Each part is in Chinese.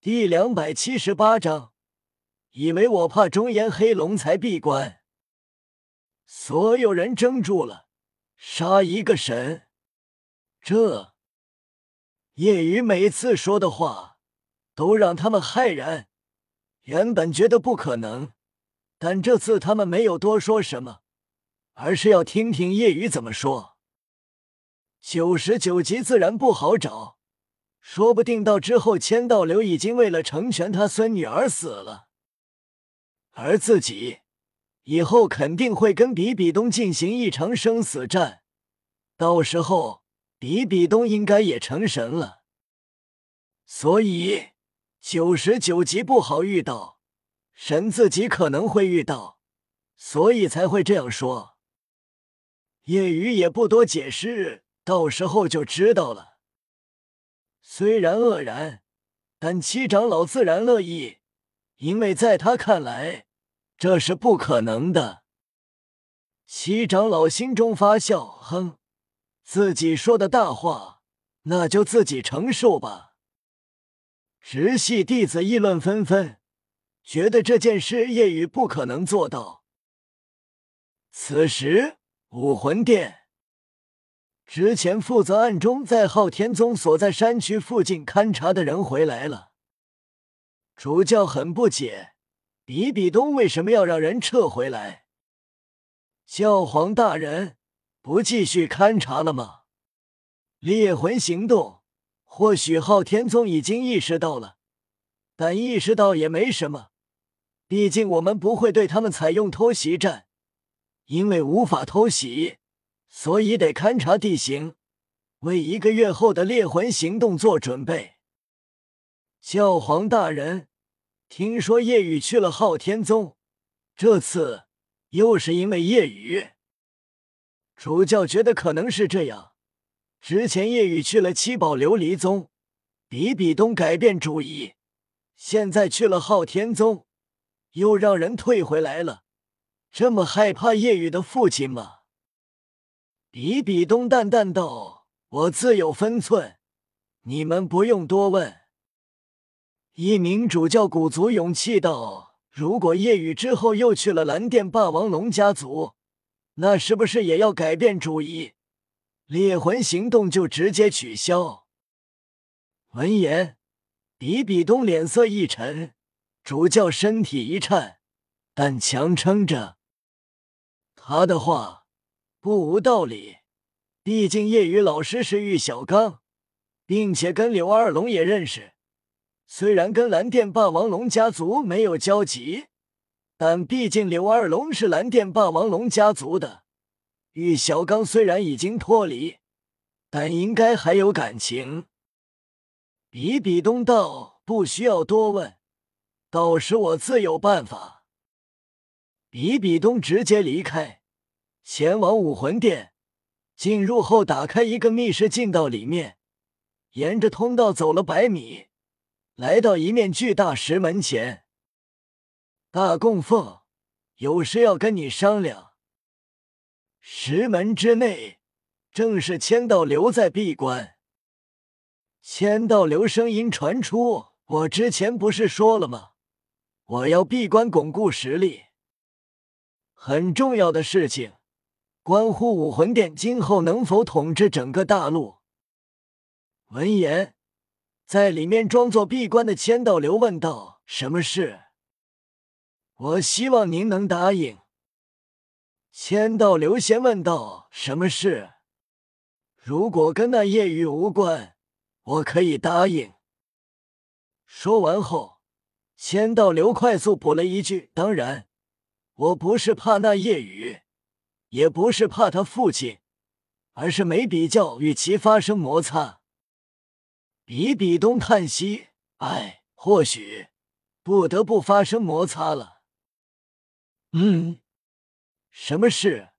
第两百七十八章，以为我怕中炎黑龙才闭关。所有人怔住了，杀一个神！这叶雨每次说的话都让他们骇然。原本觉得不可能，但这次他们没有多说什么，而是要听听叶雨怎么说。九十九级自然不好找。说不定到之后，千道流已经为了成全他孙女而死了，而自己以后肯定会跟比比东进行一场生死战，到时候比比东应该也成神了，所以九十九级不好遇到，神自己可能会遇到，所以才会这样说。叶雨也不多解释，到时候就知道了。虽然愕然，但七长老自然乐意，因为在他看来这是不可能的。七长老心中发笑，哼，自己说的大话，那就自己承受吧。直系弟子议论纷纷，觉得这件事叶雨不可能做到。此时，武魂殿。之前负责暗中在昊天宗所在山区附近勘察的人回来了。主教很不解，比比东为什么要让人撤回来？教皇大人，不继续勘察了吗？猎魂行动，或许昊天宗已经意识到了，但意识到也没什么，毕竟我们不会对他们采用偷袭战，因为无法偷袭。所以得勘察地形，为一个月后的猎魂行动做准备。教皇大人，听说夜雨去了昊天宗，这次又是因为夜雨。主教觉得可能是这样。之前夜雨去了七宝琉璃宗，比比东改变主意，现在去了昊天宗，又让人退回来了。这么害怕夜雨的父亲吗？比比东淡淡道：“我自有分寸，你们不用多问。”一名主教鼓足勇气道：“如果夜雨之后又去了蓝电霸王龙家族，那是不是也要改变主意？猎魂行动就直接取消？”闻言，比比东脸色一沉，主教身体一颤，但强撑着他的话。不无道理，毕竟业余老师是玉小刚，并且跟柳二龙也认识。虽然跟蓝电霸王龙家族没有交集，但毕竟柳二龙是蓝电霸王龙家族的。玉小刚虽然已经脱离，但应该还有感情。比比东道不需要多问，到时我自有办法。比比东直接离开。前往武魂殿，进入后打开一个密室，进到里面，沿着通道走了百米，来到一面巨大石门前。大供奉，有事要跟你商量。石门之内，正是千道流在闭关。千道流声音传出：“我之前不是说了吗？我要闭关巩固实力，很重要的事情。”关乎武魂殿今后能否统治整个大陆。闻言，在里面装作闭关的千道流问道：“什么事？”我希望您能答应。千道流先问道：“什么事？如果跟那夜雨无关，我可以答应。”说完后，千道流快速补了一句：“当然，我不是怕那夜雨。”也不是怕他父亲，而是没比较与其发生摩擦。比比东叹息：“哎，或许不得不发生摩擦了。”嗯，什么事？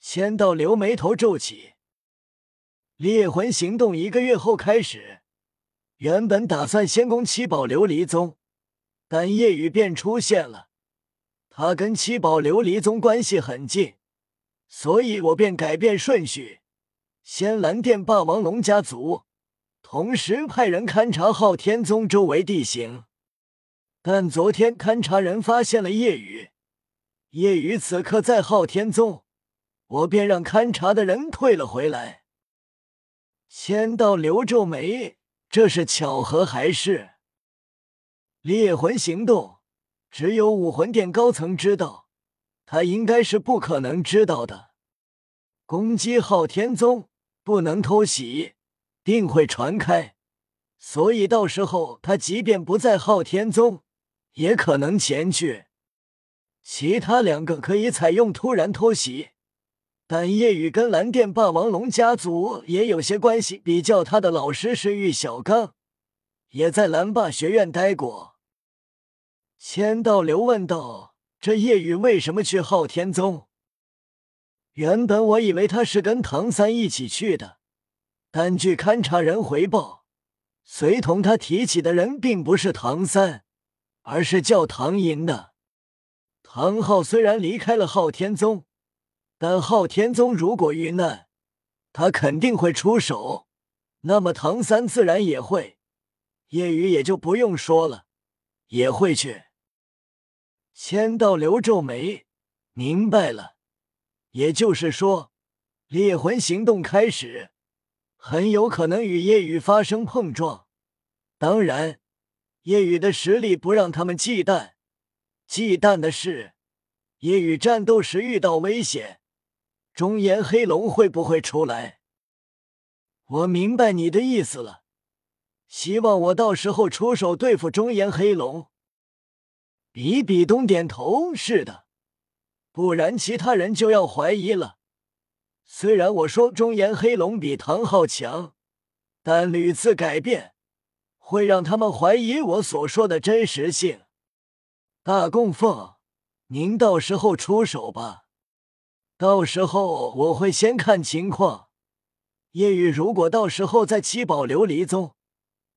千道流眉头皱起。猎魂行动一个月后开始，原本打算先攻七宝琉璃宗，但夜雨便出现了。他跟七宝琉璃宗关系很近。所以我便改变顺序，先蓝电霸王龙家族，同时派人勘察昊天宗周围地形。但昨天勘察人发现了夜雨，夜雨此刻在昊天宗，我便让勘察的人退了回来。仙道刘皱眉，这是巧合还是猎魂行动？只有武魂殿高层知道，他应该是不可能知道的。攻击昊天宗不能偷袭，定会传开，所以到时候他即便不在昊天宗，也可能前去。其他两个可以采用突然偷袭，但夜雨跟蓝电霸王龙家族也有些关系。比较他的老师是玉小刚，也在蓝霸学院待过。千道流问道：“这夜雨为什么去昊天宗？”原本我以为他是跟唐三一起去的，但据勘察人回报，随同他提起的人并不是唐三，而是叫唐寅的。唐昊虽然离开了昊天宗，但昊天宗如果遇难，他肯定会出手，那么唐三自然也会，夜雨也就不用说了，也会去。千道流皱眉，明白了，也就是说，猎魂行动开始，很有可能与夜雨发生碰撞。当然，夜雨的实力不让他们忌惮，忌惮的是夜雨战斗时遇到危险，中炎黑龙会不会出来？我明白你的意思了，希望我到时候出手对付中炎黑龙。比比东点头，是的，不然其他人就要怀疑了。虽然我说中炎黑龙比唐昊强，但屡次改变会让他们怀疑我所说的真实性。大供奉，您到时候出手吧。到时候我会先看情况。夜雨如果到时候在七宝琉璃宗，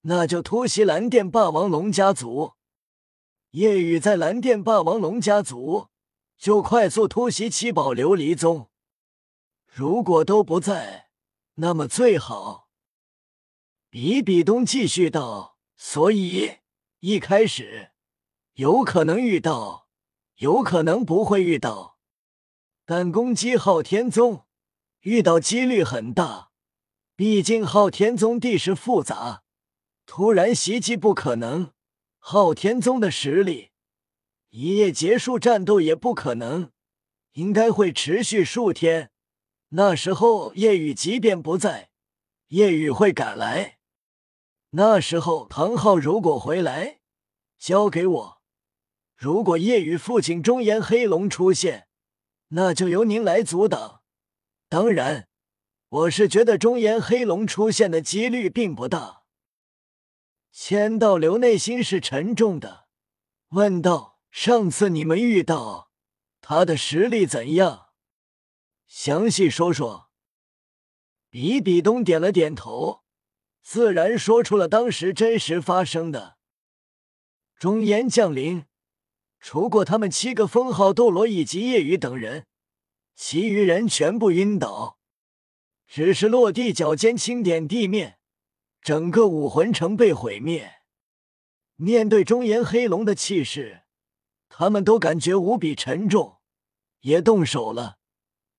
那就突袭蓝电霸王龙家族。夜雨在蓝电霸王龙家族，就快速突袭七宝琉璃宗。如果都不在，那么最好。比比东继续道：“所以一开始有可能遇到，有可能不会遇到，但攻击昊天宗遇到几率很大。毕竟昊天宗地势复杂，突然袭击不可能。”昊天宗的实力，一夜结束战斗也不可能，应该会持续数天。那时候夜雨即便不在，夜雨会赶来。那时候唐昊如果回来，交给我；如果夜雨父亲中炎黑龙出现，那就由您来阻挡。当然，我是觉得中炎黑龙出现的几率并不大。千道流内心是沉重的，问道：“上次你们遇到他的实力怎样？详细说说。”比比东点了点头，自然说出了当时真实发生的。中炎降临，除过他们七个封号斗罗以及夜雨等人，其余人全部晕倒，只是落地脚尖轻点地面。整个武魂城被毁灭。面对中炎黑龙的气势，他们都感觉无比沉重，也动手了，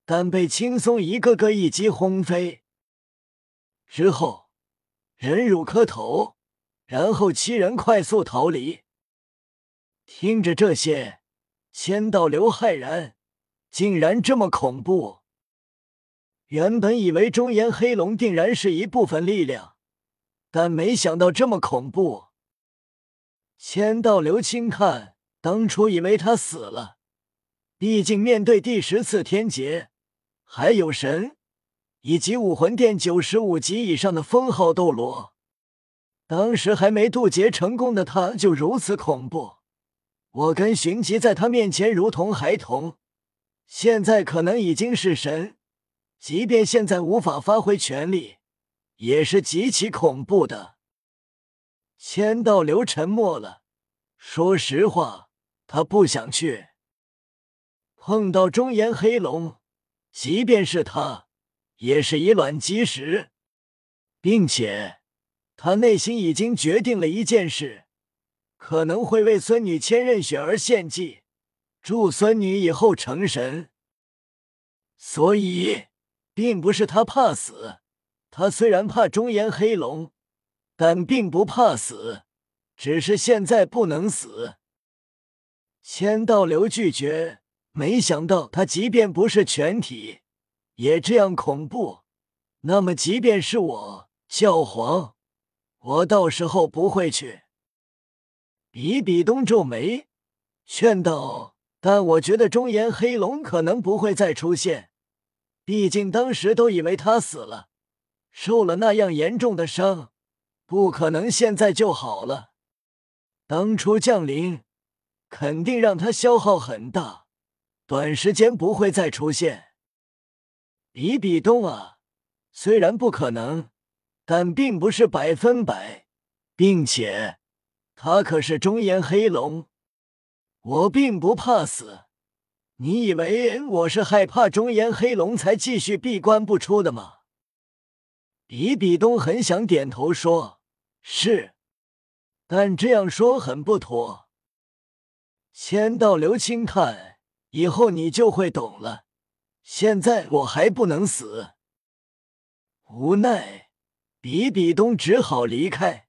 但被轻松一个个一击轰飞。之后，忍辱磕头，然后七人快速逃离。听着这些，千道流骇然，竟然这么恐怖！原本以为中炎黑龙定然是一部分力量。但没想到这么恐怖。千道流轻看，当初以为他死了，毕竟面对第十次天劫，还有神以及武魂殿九十五级以上的封号斗罗，当时还没渡劫成功的他就如此恐怖。我跟寻疾在他面前如同孩童，现在可能已经是神，即便现在无法发挥全力。也是极其恐怖的。千道流沉默了。说实话，他不想去碰到中炎黑龙，即便是他，也是以卵击石，并且他内心已经决定了一件事，可能会为孙女千仞雪而献祭，助孙女以后成神。所以，并不是他怕死，他虽然怕中炎黑龙，但并不怕死，只是现在不能死。千道流拒绝，没想到他即便不是全体，也这样恐怖。那么，即便是我教皇，我到时候不会去。比比东皱眉，劝道：“但我觉得中炎黑龙可能不会再出现，毕竟当时都以为他死了，受了那样严重的伤，不可能现在就好了。当初降临。”肯定让他消耗很大，短时间不会再出现。比比东啊，虽然不可能，但并不是百分百，并且他可是中炎黑龙，我并不怕死。你以为我是害怕中炎黑龙才继续闭关不出的吗？比比东很想点头说是，但这样说很不妥。千道流轻叹，以后你就会懂了。现在我还不能死，无奈比比东只好离开。